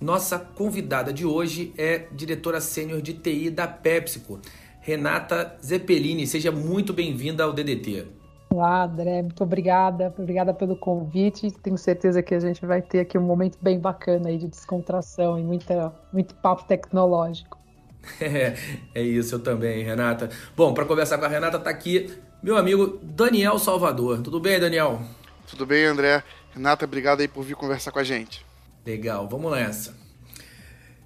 Nossa convidada de hoje é diretora sênior de TI da PepsiCo, Renata Zeppelini. Seja muito bem-vinda ao DDT. Olá, André, muito obrigada, obrigada pelo convite. Tenho certeza que a gente vai ter aqui um momento bem bacana aí de descontração e muita, muito papo tecnológico. É, é isso, eu também, Renata. Bom, para conversar com a Renata tá aqui meu amigo Daniel Salvador. Tudo bem, Daniel? Tudo bem, André. Renata, obrigado aí por vir conversar com a gente. Legal, vamos nessa.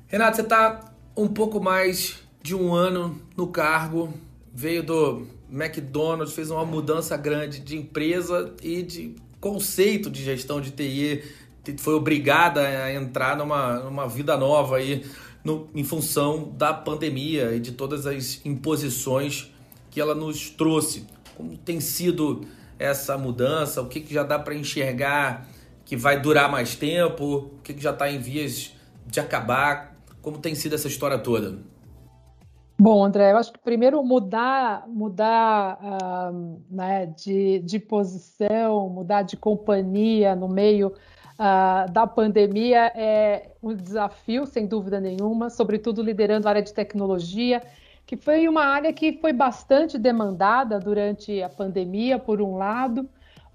Renata, você tá um pouco mais de um ano no cargo, veio do McDonald's, fez uma mudança grande de empresa e de conceito de gestão de TI, foi obrigada a entrar numa, numa vida nova aí no, em função da pandemia e de todas as imposições que ela nos trouxe. Como tem sido essa mudança? O que, que já dá para enxergar que vai durar mais tempo? O que, que já está em vias de acabar? Como tem sido essa história toda? Bom, André, eu acho que primeiro mudar, mudar uh, né, de, de posição, mudar de companhia no meio uh, da pandemia é um desafio, sem dúvida nenhuma, sobretudo liderando a área de tecnologia, que foi uma área que foi bastante demandada durante a pandemia, por um lado,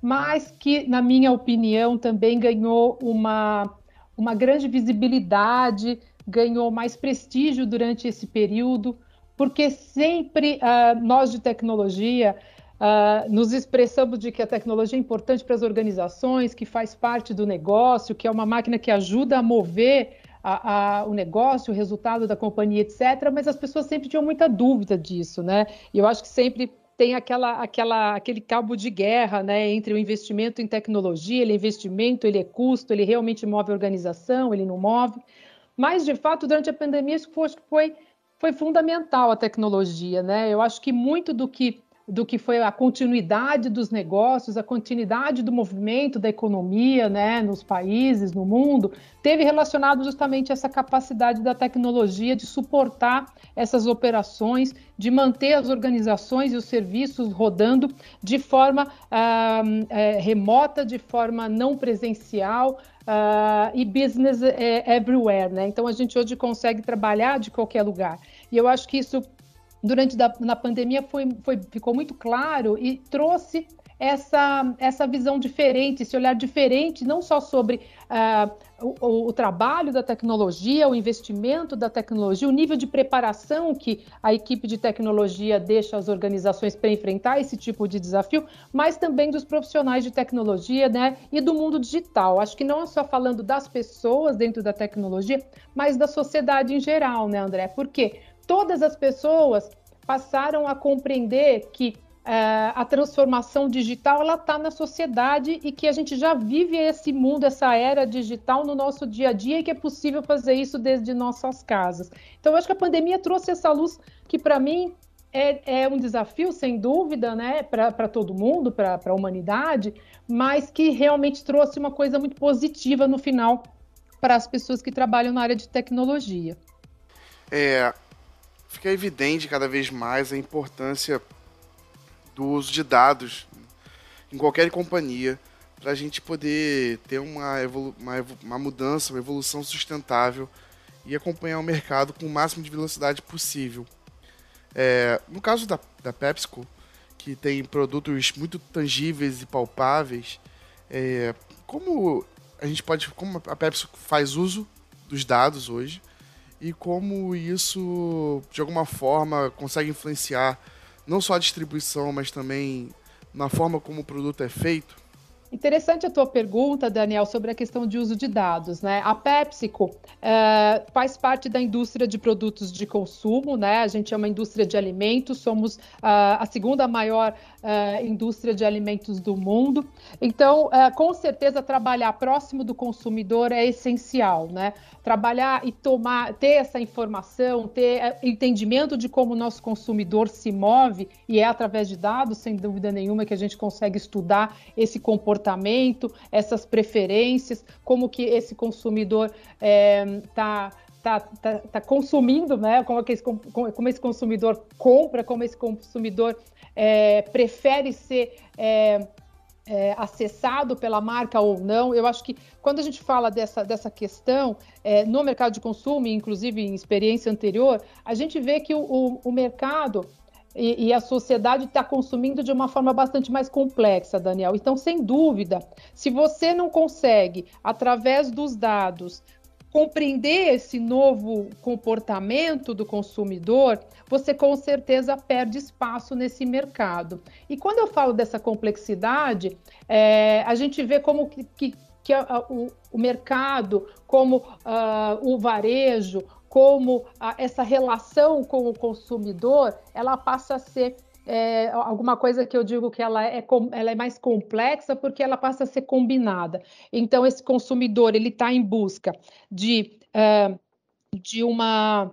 mas que, na minha opinião, também ganhou uma, uma grande visibilidade, ganhou mais prestígio durante esse período, porque sempre uh, nós de tecnologia Uh, nos expressamos de que a tecnologia é importante para as organizações, que faz parte do negócio, que é uma máquina que ajuda a mover a, a, o negócio, o resultado da companhia, etc. Mas as pessoas sempre tinham muita dúvida disso, né? E eu acho que sempre tem aquela, aquela, aquele cabo de guerra né, entre o investimento em tecnologia, ele é investimento, ele é custo, ele realmente move a organização, ele não move. Mas, de fato, durante a pandemia, isso foi, foi, foi fundamental a tecnologia. Né? Eu acho que muito do que do que foi a continuidade dos negócios, a continuidade do movimento da economia né, nos países, no mundo, teve relacionado justamente essa capacidade da tecnologia de suportar essas operações, de manter as organizações e os serviços rodando de forma ah, é, remota, de forma não presencial. Uh, e business é, everywhere, né? Então a gente hoje consegue trabalhar de qualquer lugar. E eu acho que isso durante da, na pandemia foi, foi, ficou muito claro e trouxe essa, essa visão diferente, esse olhar diferente, não só sobre uh, o, o, trabalho da tecnologia, o investimento da tecnologia, o nível de preparação que a equipe de tecnologia deixa as organizações para enfrentar esse tipo de desafio, mas também dos profissionais de tecnologia né, e do mundo digital. Acho que não é só falando das pessoas dentro da tecnologia, mas da sociedade em geral, né, André? Porque todas as pessoas passaram a compreender que uh, a transformação digital ela está na sociedade e que a gente já vive esse mundo, essa era digital no nosso dia a dia e que é possível fazer isso desde nossas casas. Então, eu acho que a pandemia trouxe essa luz que, para mim, é, é, um desafio, sem dúvida, né, para todo mundo, para a humanidade, mas que realmente trouxe uma coisa muito positiva no final para as pessoas que trabalham na área de tecnologia. É, fica evidente cada vez mais a importância do uso de dados em qualquer companhia para a gente poder ter uma, uma, uma mudança, uma evolução sustentável e acompanhar o mercado com o máximo de velocidade possível. É, no caso da, da PepsiCo, que tem produtos muito tangíveis e palpáveis, é, como a gente pode, como a PepsiCo faz uso dos dados hoje e como isso, de alguma forma, consegue influenciar não só a distribuição, mas também na forma como o produto é feito? Interessante a tua pergunta, Daniel, sobre a questão de uso de dados, né? A PepsiCo é, faz parte da indústria de produtos de consumo, né? A gente é uma indústria de alimentos, somos uh, a segunda maior uh, indústria de alimentos do mundo. Então, uh, com certeza, trabalhar próximo do consumidor é essencial, né? Trabalhar e tomar, ter essa informação, ter entendimento de como o nosso consumidor se move, e é através de dados, sem dúvida nenhuma, que a gente consegue estudar esse comportamento, essas preferências, como que esse consumidor está. É, Tá, tá, tá, consumindo, né? Como, que esse, como, esse consumidor compra, como esse consumidor é, prefere ser é, é, acessado pela marca ou não. Eu acho que quando a gente fala dessa, dessa questão é, no mercado de consumo, inclusive em experiência anterior, a gente vê que o, o, o mercado e, e, a sociedade está consumindo de uma forma bastante mais complexa, Daniel. Então, sem dúvida, se você não consegue, através dos dados, compreender esse novo comportamento do consumidor, você com certeza perde espaço nesse mercado. E quando eu falo dessa complexidade, é, a gente vê como que, que, que a, o, o, mercado, como uh, o varejo, como a, essa relação com o consumidor, ela passa a ser é, alguma coisa que eu digo que ela é, ela é mais complexa porque ela passa a ser combinada. Então, esse consumidor ele está em busca de, uh, de, uma,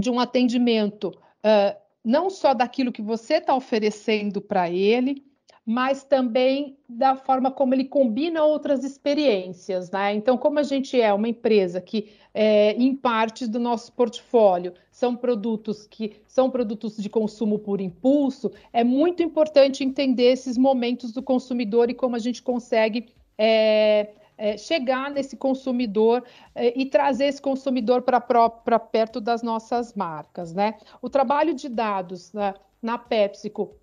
de um atendimento uh, não só daquilo que você está oferecendo para ele, mas também da forma como ele combina outras experiências, né? Então, como a gente é uma empresa que, é, em partes do nosso portfólio, são produtos que são produtos de consumo por impulso, é muito importante entender esses momentos do consumidor e como a gente consegue é, é, chegar nesse consumidor é, e trazer esse consumidor para perto das nossas marcas, né? O trabalho de dados né, na PepsiCo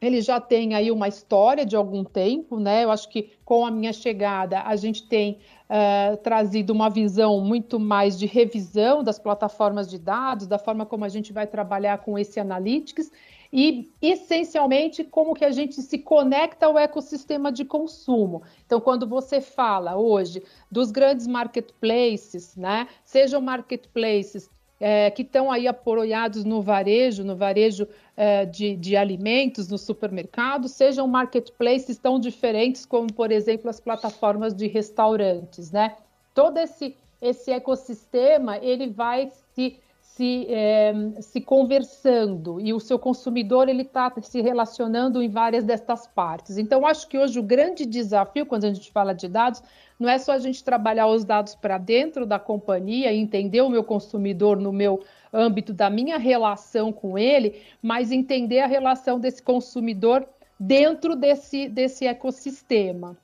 ele já tem aí uma história de algum tempo, né? Eu acho que com a minha chegada a gente tem uh, trazido uma visão muito mais de revisão das plataformas de dados, da forma como a gente vai trabalhar com esse analytics e essencialmente como que a gente se conecta ao ecossistema de consumo. Então, quando você fala hoje dos grandes marketplaces, né? Sejam marketplaces é, que estão aí apoiados no varejo, no varejo é, de, de, alimentos, no supermercado, sejam marketplaces tão diferentes como, por exemplo, as plataformas de restaurantes, né? Todo esse, esse ecossistema, ele vai se, se, é, se conversando e o seu consumidor, ele está se relacionando em várias destas partes. Então, acho que hoje o grande desafio, quando a gente fala de dados, não é só a gente trabalhar os dados para dentro da companhia entender o meu consumidor no meu âmbito da minha relação com ele, mas entender a relação desse consumidor dentro desse, desse ecossistema.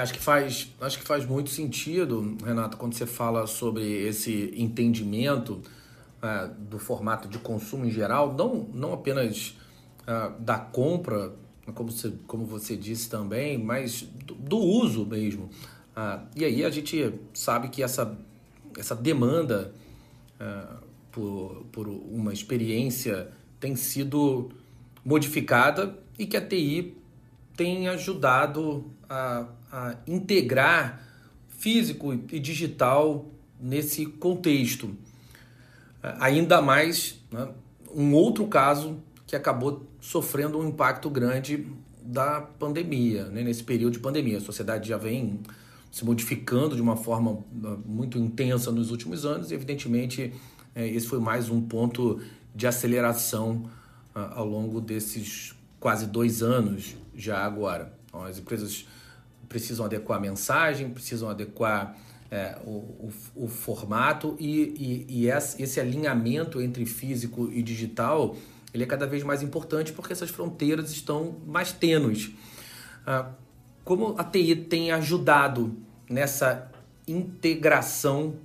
Acho que faz, acho que faz muito sentido, Renato, quando você fala sobre esse entendimento é, do formato de consumo em geral, não, não apenas é, da compra como você, como você disse também, mas do, do uso mesmo. Ah, e aí a gente sabe que essa, essa demanda por, por uma experiência tem sido modificada e que a TI tem ajudado a, a integrar físico e digital nesse contexto. Ah, ainda mais né, um outro caso que acabou sofrendo um impacto grande da pandemia, né? nesse período de pandemia. A sociedade já vem se modificando de uma forma ah, muito intensa nos últimos anos e, evidentemente, é, esse foi mais um ponto de aceleração ah, ao longo desses quase dois anos já agora. Então, as empresas precisam adequar a mensagem, precisam adequar é, o, o, o, formato e, e, e esse alinhamento entre físico e digital ele é cada vez mais importante porque essas fronteiras estão mais tênues. Ah, como a TI tem ajudado nessa integração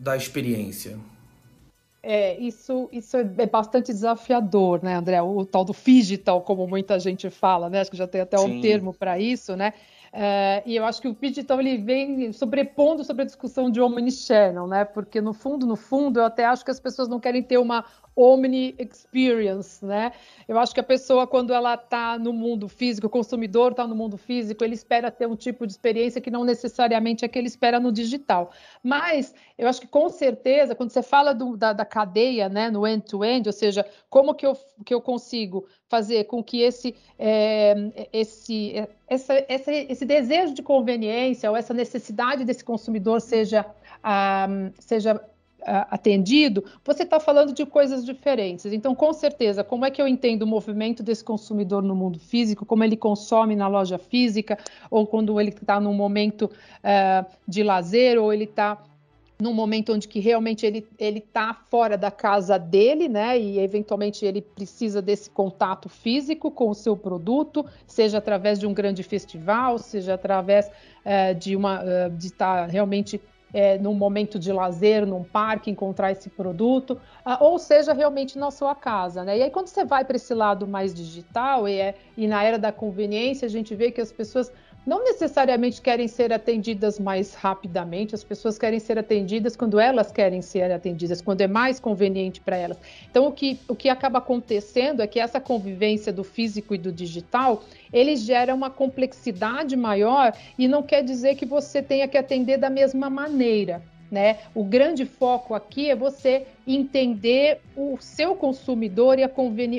da experiência? É, isso, isso é bastante desafiador, né, André? O tal do digital, como muita gente fala, né? Acho que já tem até Sim. um termo para isso, né? É, e eu acho que o digital ele vem sobrepondo sobre a discussão de omnichannel, né? Porque no fundo, no fundo, eu até acho que as pessoas não querem ter uma omni experience, né? Eu acho que a pessoa, quando ela está no mundo físico, o consumidor está no mundo físico, ele espera ter um tipo de experiência que não necessariamente é que ele espera no digital. Mas eu acho que com certeza, quando você fala do, da, da, cadeia, né, no end-to-end, -end, ou seja, como que eu, que eu consigo fazer com que esse, é, esse, essa, essa, esse desejo de conveniência ou essa necessidade desse consumidor seja, um, seja atendido, você está falando de coisas diferentes. Então, com certeza, como é que eu entendo o movimento desse consumidor no mundo físico, como ele consome na loja física, ou quando ele está num momento uh, de lazer, ou ele está num momento onde que realmente ele ele está fora da casa dele, né? E eventualmente ele precisa desse contato físico com o seu produto, seja através de um grande festival, seja através uh, de uma uh, de estar tá realmente é, num momento de lazer, num parque, encontrar esse produto, uh, ou seja, realmente na sua casa. Né? E aí, quando você vai para esse lado mais digital, e, é, e na era da conveniência, a gente vê que as pessoas não necessariamente querem ser atendidas mais rapidamente, as pessoas querem ser atendidas quando elas querem ser atendidas, quando é mais conveniente para elas. Então, o que, o que acaba acontecendo é que essa convivência do físico e do digital, ele gera uma complexidade maior e não quer dizer que você tenha que atender da mesma maneira. Né? O grande foco aqui é você entender o seu consumidor e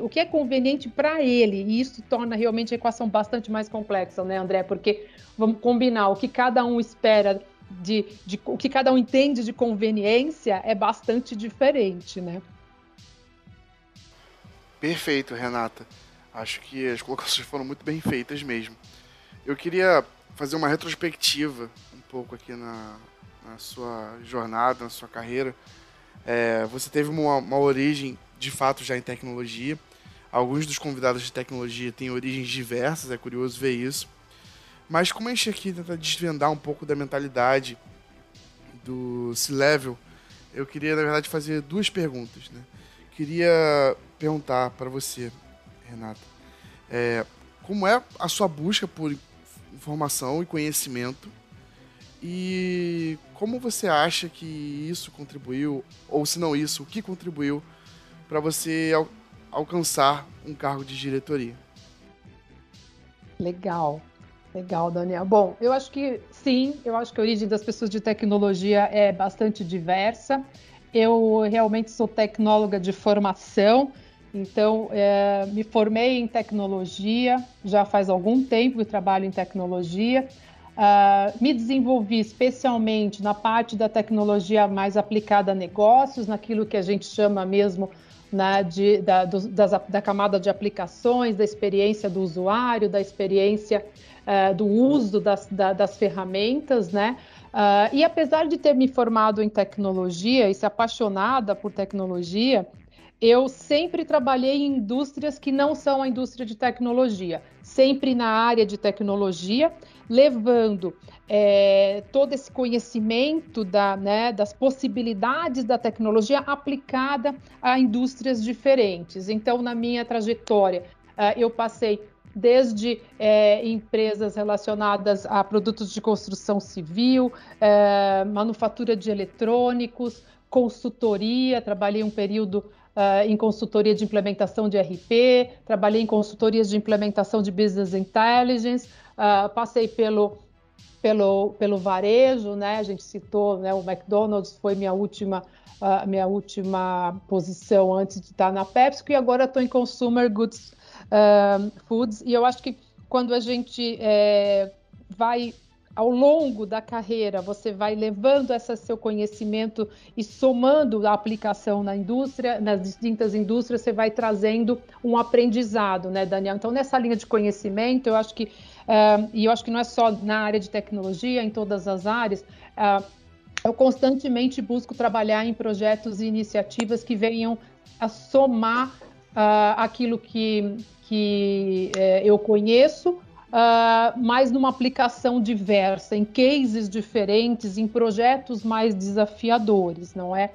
o que é conveniente para ele. E isso torna realmente a equação bastante mais complexa, né, André? Porque vamos combinar o que cada um espera de, de o que cada um entende de conveniência é bastante diferente, né? Perfeito, Renata. Acho que as colocações foram muito bem feitas mesmo. Eu queria fazer uma retrospectiva um pouco aqui na, na sua jornada, na sua carreira. É, você teve uma, uma, origem, de fato, já em tecnologia. Alguns dos convidados de tecnologia têm origens diversas, é curioso ver isso. Mas como a gente aqui tenta desvendar um pouco da mentalidade do C-Level, eu queria, na verdade, fazer duas perguntas. Né? Queria perguntar para você, Renata, é, como é a sua busca por informação e conhecimento e como você acha que isso contribuiu, ou se não isso, o que contribuiu para você al alcançar um cargo de diretoria? Legal, legal, Daniel. Bom, eu acho que sim, eu acho que a origem das pessoas de tecnologia é bastante diversa. Eu realmente sou tecnóloga de formação, então é, me formei em tecnologia já faz algum tempo que trabalho em tecnologia. Uh, me desenvolvi especialmente na parte da tecnologia mais aplicada a negócios, naquilo que a gente chama mesmo né, de, da, do, das, da, camada de aplicações, da experiência do usuário, da experiência uh, do uso das, da, das ferramentas, né? Uh, e apesar de ter me formado em tecnologia e ser apaixonada por tecnologia, eu sempre trabalhei em indústrias que não são a indústria de tecnologia, sempre na área de tecnologia levando é, todo esse conhecimento da, né, das possibilidades da tecnologia aplicada a indústrias diferentes. Então, na minha trajetória, uh, eu passei desde é, empresas relacionadas a produtos de construção civil, é, manufatura de eletrônicos, consultoria, trabalhei um período Uh, em consultoria de implementação de RP, trabalhei em consultorias de implementação de business intelligence, Uh, passei pelo, pelo, pelo varejo, né? A gente citou, né? O McDonald's foi minha última, uh, minha última posição antes de estar na PepsiCo e agora estou em Consumer Goods uh, Foods. E eu acho que quando a gente é, vai ao longo da carreira, você vai levando esse seu conhecimento e somando a aplicação na indústria, nas distintas indústrias, você vai trazendo um aprendizado, né, Daniel? Então, nessa linha de conhecimento, eu acho que, uh, e eu acho que não é só na área de tecnologia, em todas as áreas, uh, eu constantemente busco trabalhar em projetos e iniciativas que venham a somar uh, aquilo que, que uh, eu conheço uh, mas numa aplicação diversa, em cases diferentes, em projetos mais desafiadores, não é?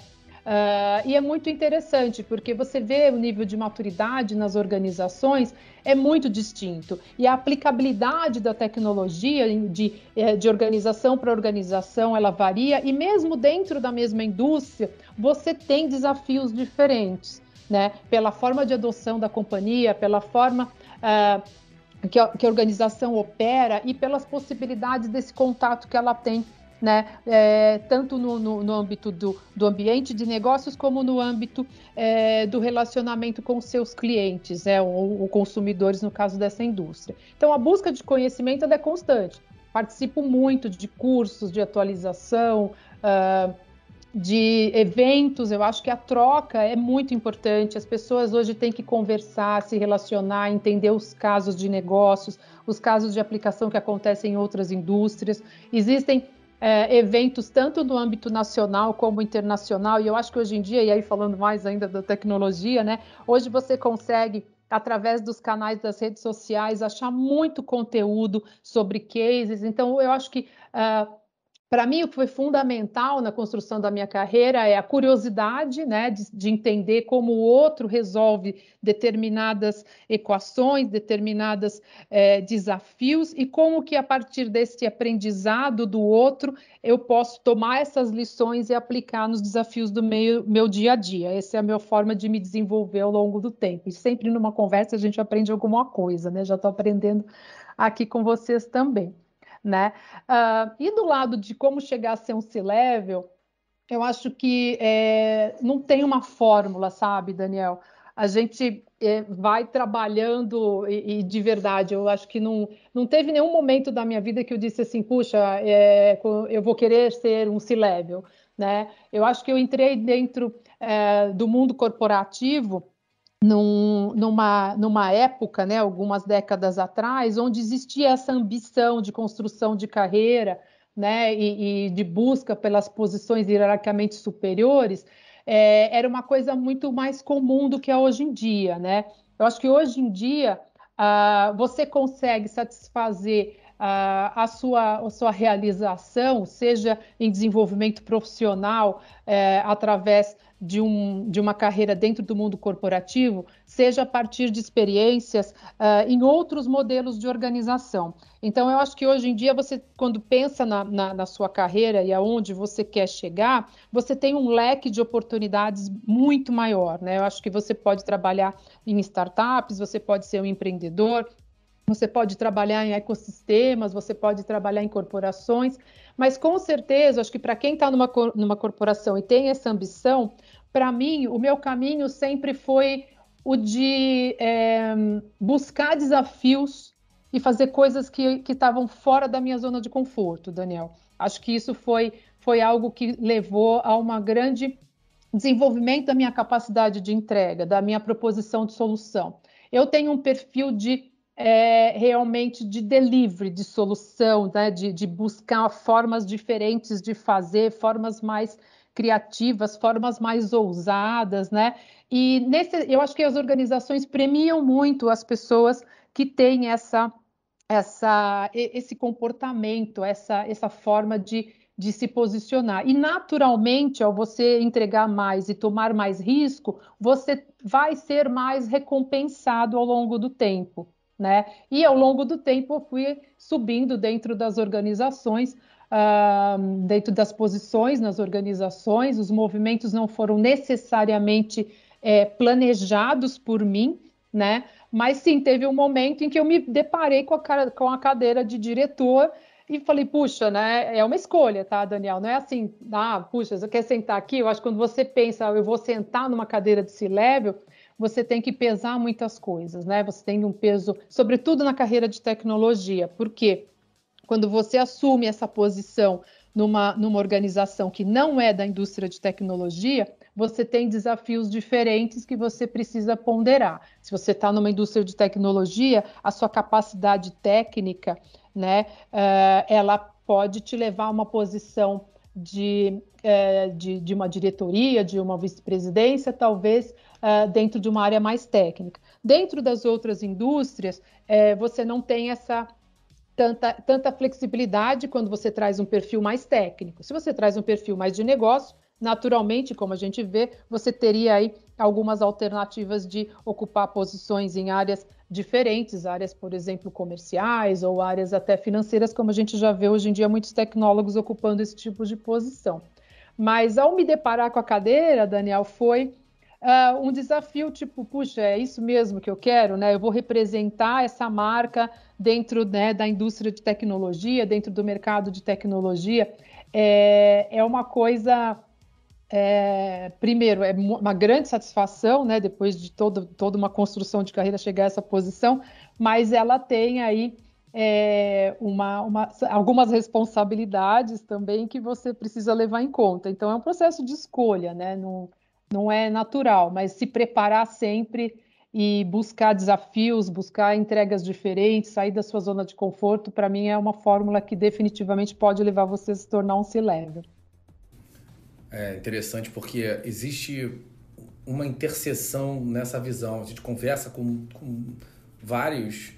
Uh, e é muito interessante, porque você vê o nível de maturidade nas organizações é muito distinto. E a aplicabilidade da tecnologia de, eh, de organização para organização, ela varia, e mesmo dentro da mesma indústria, você tem desafios diferentes, né? Pela forma de adoção da companhia, pela forma... Uh, que a, que a organização opera e pelas possibilidades desse contato que ela tem né? É, tanto no, no, no âmbito do, do, ambiente de negócios como no âmbito é, do relacionamento com seus clientes, né? ou, ou, consumidores, no caso dessa indústria. Então, a busca de conhecimento é constante. Participo muito de cursos de atualização, uh, de eventos. Eu acho que a troca é muito importante. As pessoas hoje têm que conversar, se relacionar, entender os casos de negócios, os casos de aplicação que acontecem em outras indústrias. Existem é, eventos tanto no âmbito nacional como internacional, e eu acho que hoje em dia, e aí falando mais ainda da tecnologia, né? Hoje você consegue através dos canais das redes sociais achar muito conteúdo sobre cases. Então, eu acho que uh, para mim, o que foi fundamental na construção da minha carreira é a curiosidade, né, de, de, entender como o outro resolve determinadas equações, determinados é, desafios e como que a partir desse aprendizado do outro eu posso tomar essas lições e aplicar nos desafios do meu, meu dia a dia. Essa é a minha forma de me desenvolver ao longo do tempo. E sempre numa conversa a gente aprende alguma coisa, né? Já estou aprendendo aqui com vocês também né? Uh, e do lado de como chegar a ser um C-level, eu acho que é, não tem uma fórmula, sabe, Daniel? A gente é, vai trabalhando e, e, de verdade, eu acho que não, não teve nenhum momento da minha vida que eu disse assim, puxa, é, eu vou querer ser um C-level, né? Eu acho que eu entrei dentro é, do mundo corporativo num, numa, numa época, né, algumas décadas atrás, onde existia essa ambição de construção de carreira né, e, e de busca pelas posições hierarquicamente superiores, é, era uma coisa muito mais comum do que é hoje em dia. Né? Eu acho que hoje em dia uh, você consegue satisfazer a, sua, a sua realização, seja em desenvolvimento profissional, uh, através de, um, de uma carreira dentro do mundo corporativo, seja a partir de experiências uh, em outros modelos de organização. Então, eu acho que hoje em dia, você, quando pensa na, na, na, sua carreira e aonde você quer chegar, você tem um leque de oportunidades muito maior. Né? Eu acho que você pode trabalhar em startups, você pode ser um empreendedor, você pode trabalhar em ecossistemas, você pode trabalhar em corporações, mas com certeza, acho que para quem está numa, numa corporação e tem essa ambição, para mim, o meu caminho sempre foi o de é, buscar desafios e fazer coisas que estavam fora da minha zona de conforto, Daniel. Acho que isso foi, foi algo que levou a uma grande desenvolvimento da minha capacidade de entrega, da minha proposição de solução. Eu tenho um perfil de é, realmente de delivery, de solução, né? de, de buscar formas diferentes de fazer, formas mais criativas, formas mais ousadas, né? E nesse, eu acho que as organizações premiam muito as pessoas que têm essa, essa, esse comportamento, essa, essa forma de, de se posicionar. E naturalmente, ao você entregar mais e tomar mais risco, você vai ser mais recompensado ao longo do tempo né? E ao longo do tempo eu fui subindo dentro das organizações, uh, dentro das posições nas organizações, os movimentos não foram necessariamente é, planejados por mim, né? Mas sim, teve um momento em que eu me deparei com a, com a cadeira de diretor e falei, puxa, né? É uma escolha, tá, Daniel? Não é assim, ah, puxa, você quer sentar aqui? Eu acho que quando você pensa, eu vou sentar numa cadeira de C-level, você tem que pesar muitas coisas, né? Você tem um peso, sobretudo na carreira de tecnologia, porque quando você assume essa posição numa, numa organização que não é da indústria de tecnologia, você tem desafios diferentes que você precisa ponderar. Se você está numa indústria de tecnologia, a sua capacidade técnica, né, uh, ela pode te levar a uma posição de, uh, de, de uma diretoria, de uma vice-presidência, talvez uh, dentro de uma área mais técnica. Dentro das outras indústrias, uh, você não tem essa tanta, tanta flexibilidade quando você traz um perfil mais técnico. Se você traz um perfil mais de negócio, naturalmente, como a gente vê, você teria aí algumas alternativas de ocupar posições em áreas diferentes, áreas, por exemplo, comerciais ou áreas até financeiras, como a gente já vê hoje em dia muitos tecnólogos ocupando esse tipo de posição. Mas ao me deparar com a cadeira, Daniel, foi uh, um desafio tipo, puxa, é isso mesmo que eu quero, né? Eu vou representar essa marca dentro né, da indústria de tecnologia, dentro do mercado de tecnologia. É, é uma coisa é, primeiro, é uma grande satisfação, né, depois de todo, toda uma construção de carreira chegar a essa posição, mas ela tem aí é, uma, uma, algumas responsabilidades também que você precisa levar em conta. Então, é um processo de escolha, né, não, não é natural, mas se preparar sempre e buscar desafios, buscar entregas diferentes, sair da sua zona de conforto, para mim é uma fórmula que definitivamente pode levar você a se tornar um C-level. É interessante porque existe uma interseção nessa visão. A gente conversa com, com vários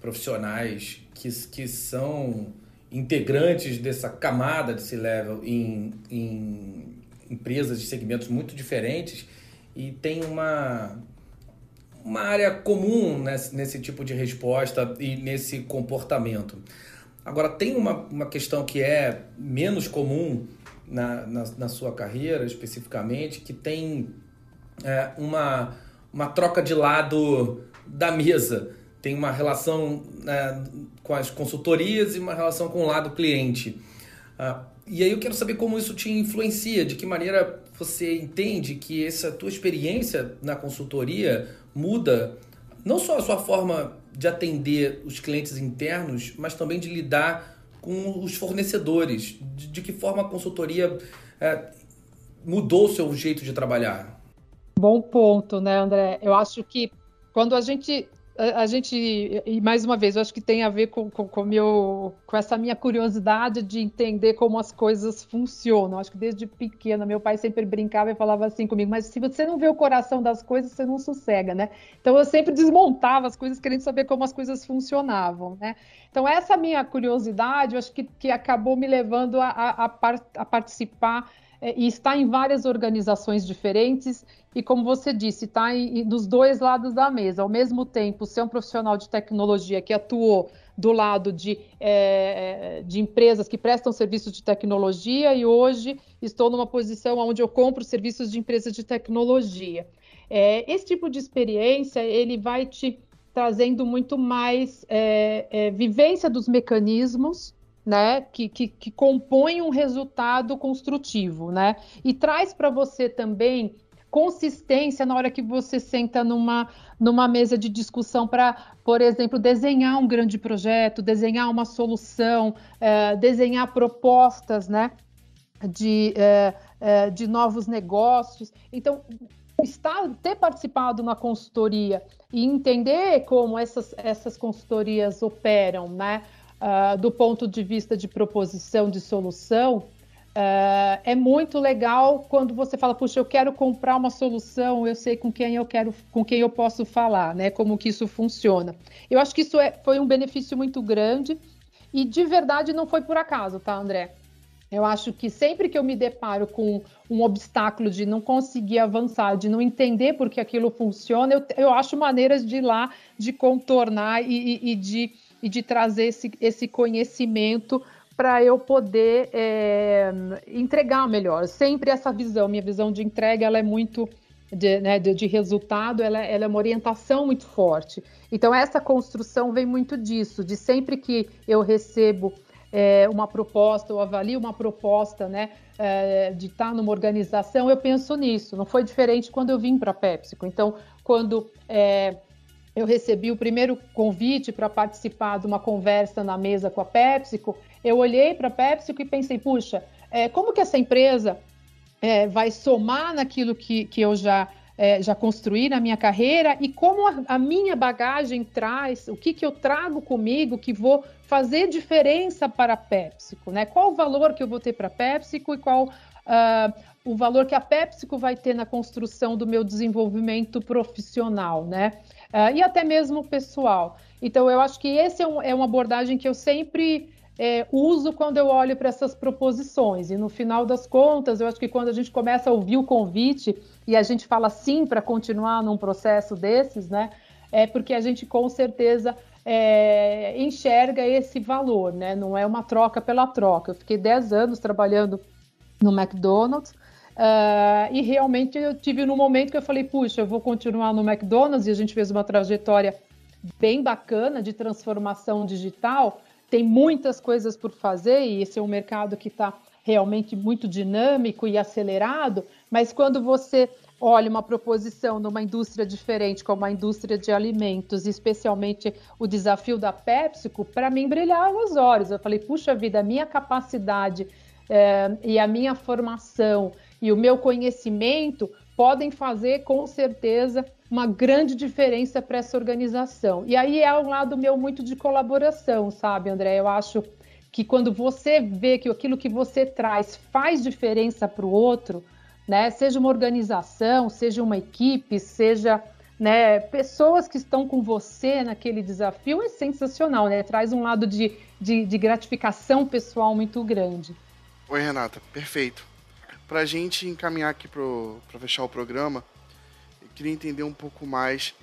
profissionais que, que são integrantes dessa camada de C-Level em, em empresas de segmentos muito diferentes e tem uma, uma área comum nesse, nesse tipo de resposta e nesse comportamento. Agora, tem uma, uma questão que é menos comum na, na, na sua carreira, especificamente, que tem é, uma, uma troca de lado da mesa. Tem uma relação é, com as consultorias e uma relação com o lado cliente. Ah, e aí eu quero saber como isso te influencia, de que maneira você entende que essa tua experiência na consultoria muda não só a sua forma de atender os clientes internos, mas também de lidar com os fornecedores? De, de que forma a consultoria é, mudou o seu jeito de trabalhar? Bom ponto, né, André? Eu acho que quando a gente a, gente, e mais uma vez, eu acho que tem a ver com, com, com, meu, com essa minha curiosidade de entender como as coisas funcionam. Acho que desde pequena, meu pai sempre brincava e falava assim comigo: mas se você não vê o coração das coisas, você não sossega, né? Então eu sempre desmontava as coisas querendo saber como as coisas funcionavam, né? Então, essa minha curiosidade, eu acho que, que acabou me levando a, a, a participar é, e estar em várias organizações diferentes e, como você disse, está dos dois lados da mesa. Ao mesmo tempo, ser um profissional de tecnologia que atuou do lado de, é, de empresas que prestam serviços de tecnologia e hoje estou numa posição onde eu compro serviços de empresas de tecnologia. É, esse tipo de experiência ele vai te trazendo muito mais é, é, vivência dos mecanismos né, que, que, que compõem um resultado construtivo, né, e traz para você também consistência na hora que você senta numa, numa mesa de discussão para, por exemplo, desenhar um grande projeto, desenhar uma solução, é, desenhar propostas, né, de, é, é, de novos negócios. Então, estar, ter participado na consultoria e entender como essas, essas consultorias operam, né, uh, do ponto de vista de proposição de solução, Uh, é muito legal quando você fala, puxa, eu quero comprar uma solução, eu sei com quem eu quero, com quem eu posso falar, né? Como que isso funciona. Eu acho que isso é, foi um benefício muito grande e de verdade não foi por acaso, tá, André? Eu acho que sempre que eu me deparo com um obstáculo de não conseguir avançar, de não entender por que aquilo funciona, eu, eu acho maneiras de ir lá, de contornar e, e, e de, e de trazer esse, esse conhecimento para eu poder é, entregar melhor. Sempre essa visão, minha visão de entrega, ela é muito de, né, de, de resultado, ela, ela, é uma orientação muito forte. Então, essa construção vem muito disso, de sempre que eu recebo é, uma proposta, eu avalio uma proposta, né, é, de estar numa organização, eu penso nisso. Não foi diferente quando eu vim para a PepsiCo. Então, quando é, eu recebi o primeiro convite para participar de uma conversa na mesa com a PepsiCo, eu olhei para a PepsiCo e pensei, puxa, é, como que essa empresa é, vai somar naquilo que, que eu já é, já construí na minha carreira e como a, a, minha bagagem traz, o que, que eu trago comigo que vou fazer diferença para a PepsiCo, né? Qual o valor que eu vou ter para a PepsiCo e qual uh, o valor que a PepsiCo vai ter na construção do meu desenvolvimento profissional, né? Uh, e até mesmo pessoal. Então, eu acho que esse é, um, é uma abordagem que eu sempre é, uso quando eu olho para essas proposições. E no final das contas, eu acho que quando a gente começa a ouvir o convite e a gente fala sim para continuar num processo desses, né? É porque a gente com certeza é, enxerga esse valor, né? Não é uma troca pela troca. Eu fiquei 10 anos trabalhando no McDonald's uh, e realmente eu tive no momento que eu falei, puxa, eu vou continuar no McDonald's e a gente fez uma trajetória bem bacana de transformação digital. Tem muitas coisas por fazer e esse é um mercado que está realmente muito dinâmico e acelerado, mas quando você olha uma proposição numa indústria diferente, como a indústria de alimentos, especialmente o desafio da PepsiCo, para mim brilhava os olhos. Eu falei, puxa vida, a minha capacidade é, e a minha formação e o meu conhecimento podem fazer com certeza uma grande diferença para essa organização. E aí é um lado meu muito de colaboração, sabe, André? Eu acho que quando você vê que aquilo que você traz faz diferença para o outro, né? Seja uma organização, seja uma equipe, seja né, pessoas que estão com você naquele desafio, é sensacional, né? Traz um lado de, de, de gratificação pessoal muito grande. Oi, Renata, perfeito. Para a gente encaminhar aqui para fechar o programa, eu queria entender um pouco mais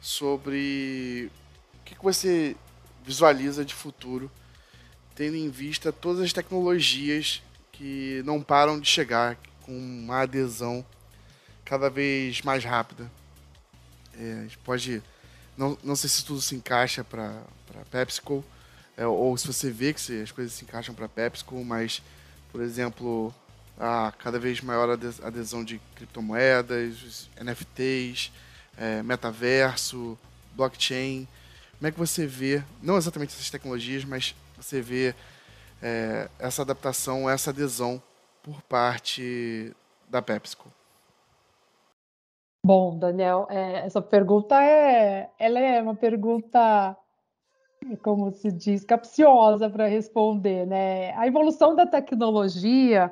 sobre o que, que você visualiza de futuro, tendo em vista todas as tecnologias que não param de chegar, com uma adesão cada vez mais rápida. É, pode. Não, não sei se tudo se encaixa para PepsiCo, é, ou se você vê que se, as coisas se encaixam para PepsiCo, mas, por exemplo, a cada vez maior adesão de criptomoedas, NFTs, é, metaverso, blockchain. Como é que você vê, não exatamente essas tecnologias, mas você vê é, essa adaptação, essa adesão por parte da PepsiCo? Bom, Daniel, é, essa pergunta é, ela é uma pergunta, como se diz, capciosa para responder, né? A evolução da tecnologia,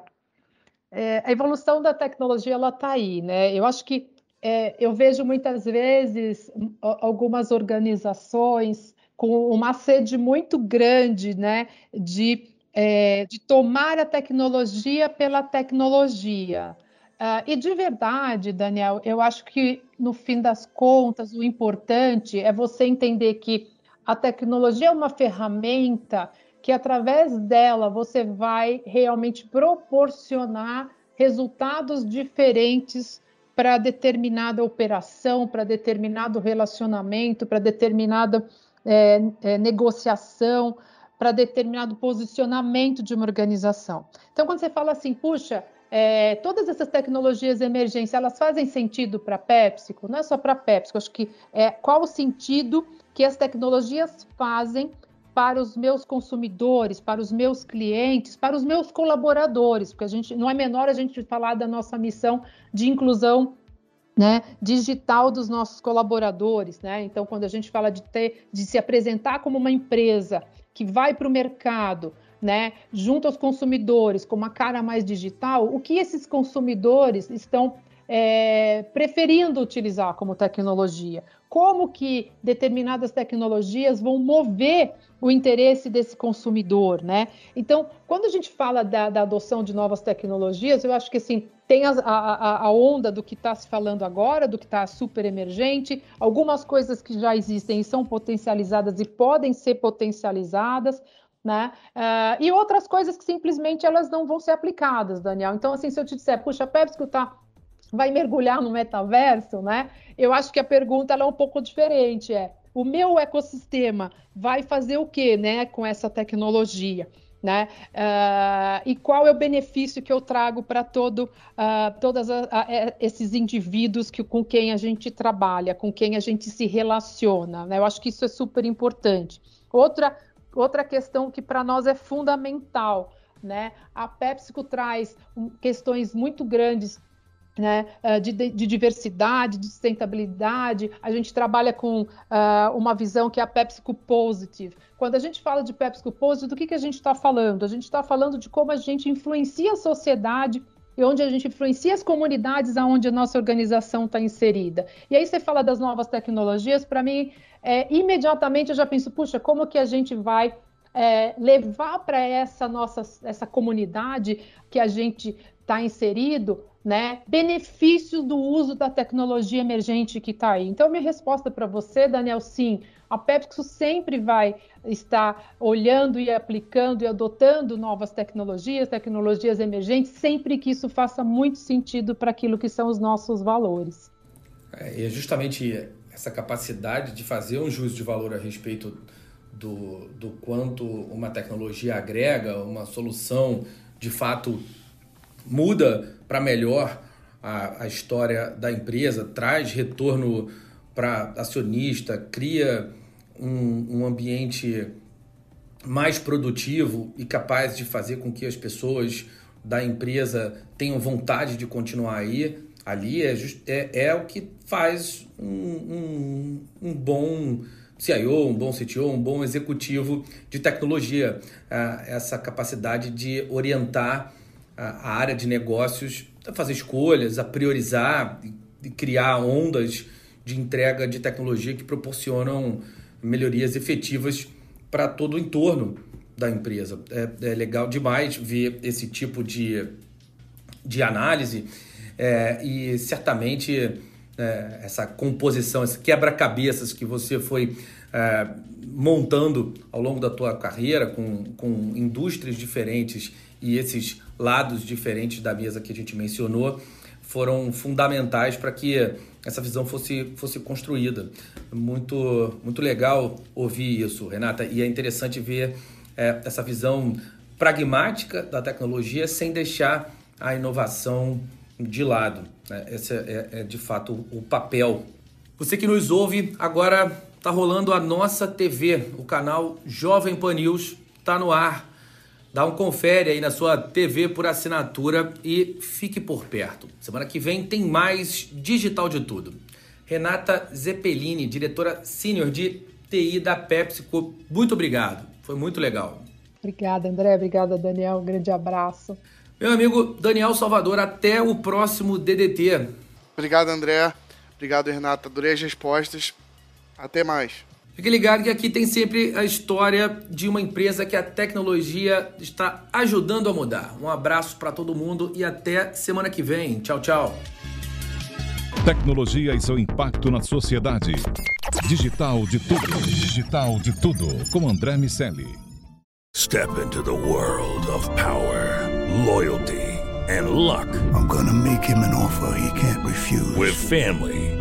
é, a evolução da tecnologia, ela está aí, né? Eu acho que é, eu vejo muitas vezes algumas organizações com uma sede muito grande, né, de é, de tomar a tecnologia pela tecnologia. Uh, e de verdade, Daniel, eu acho que no fim das contas, o importante é você entender que a tecnologia é uma ferramenta que, através dela, você vai realmente proporcionar resultados diferentes para determinada operação, para determinado relacionamento, para determinada é, é, negociação para determinado posicionamento de uma organização. Então, quando você fala assim, puxa, é, todas essas tecnologias emergentes, elas fazem sentido para a PepsiCo? Não é só para a PepsiCo, acho que é qual o sentido que as tecnologias fazem para os meus consumidores, para os meus clientes, para os meus colaboradores, porque a gente não é menor a gente falar da nossa missão de inclusão né, digital dos nossos colaboradores, né? Então, quando a gente fala de ter, de se apresentar como uma empresa que vai para o mercado, né, junto aos consumidores, com uma cara mais digital, o que esses consumidores estão é, preferindo utilizar como tecnologia? Como que determinadas tecnologias vão mover o interesse desse consumidor, né? Então, quando a gente fala da, da adoção de novas tecnologias, eu acho que assim tem a, a, a onda do que está se falando agora, do que está super emergente, algumas coisas que já existem e são potencializadas e podem ser potencializadas, né? Uh, e outras coisas que simplesmente elas não vão ser aplicadas, Daniel. Então, assim, se eu te disser, puxa, a PepsiCo tá, vai mergulhar no metaverso, né? Eu acho que a pergunta é um pouco diferente, é o meu ecossistema vai fazer o que, né, com essa tecnologia? Né? Uh, e qual é o benefício que eu trago para todo, uh, todos esses indivíduos que, com quem a gente trabalha, com quem a gente se relaciona? Né? Eu acho que isso é super importante. Outra, outra questão que para nós é fundamental, né? A PepsiCo traz questões muito grandes né, eh, de, de, diversidade, de sustentabilidade. A gente trabalha com uh, uma visão que é a PepsiCo Positive. Quando a gente fala de PepsiCo Positive, do que, que a gente está falando? A gente está falando de como a gente influencia a sociedade e onde a gente influencia as comunidades aonde a nossa organização está inserida. E aí você fala das novas tecnologias, para mim, é, imediatamente eu já penso, puxa, como que a gente vai é, levar para essa nossa essa comunidade que a gente está inserido, né, benefícios do uso da tecnologia emergente que está aí. Então, minha resposta para você, Daniel, sim, a PepsiCo sempre vai estar olhando e aplicando e adotando novas tecnologias, tecnologias emergentes, sempre que isso faça muito sentido para aquilo que são os nossos valores. É, é justamente essa capacidade de fazer um juízo de valor a respeito do, do quanto uma tecnologia agrega, uma solução de fato muda para melhor a, a história da empresa, traz retorno para acionista, cria um, um ambiente mais produtivo e capaz de fazer com que as pessoas da empresa tenham vontade de continuar aí, ali é, just, é, é o que faz um, um, um bom CIO, um bom CTO, um bom executivo de tecnologia, ah, essa capacidade de orientar a área de negócios a fazer escolhas, a priorizar e criar ondas de entrega de tecnologia que proporcionam melhorias efetivas para todo o entorno da empresa. É, é, legal demais ver esse tipo de, de análise é, e certamente é, essa composição, esse quebra-cabeças que você foi é, montando ao longo da tua carreira com, com indústrias diferentes e esses lados diferentes da mesa que a gente mencionou foram fundamentais para que essa visão fosse, fosse construída. Muito, muito legal ouvir isso, Renata, e é interessante ver é, essa visão pragmática da tecnologia sem deixar a inovação de lado. Né? Esse é, é, é de fato o papel. Você que nos ouve, agora está rolando a nossa TV, o canal Jovem Pan News, está no ar Dá um confere aí na sua TV por assinatura e fique por perto. Semana que vem tem mais Digital de Tudo. Renata Zeppelini, diretora sênior de TI da PepsiCo, muito obrigado. Foi muito legal. Obrigada, André. Obrigada, Daniel. Um grande abraço. Meu amigo Daniel Salvador, até o próximo DDT. Obrigado, André. Obrigado, Renata. Adorei as respostas. Até mais. Fique ligado que aqui tem sempre a história de uma empresa que a tecnologia está ajudando a mudar. Um abraço para todo mundo e até semana que vem. Tchau, tchau. Tecnologia e seu impacto na sociedade. Digital de tudo. Digital de tudo. Com André Miscelli. Step into the world of power, loyalty and luck. I'm gonna make him an offer he can't refuse. With family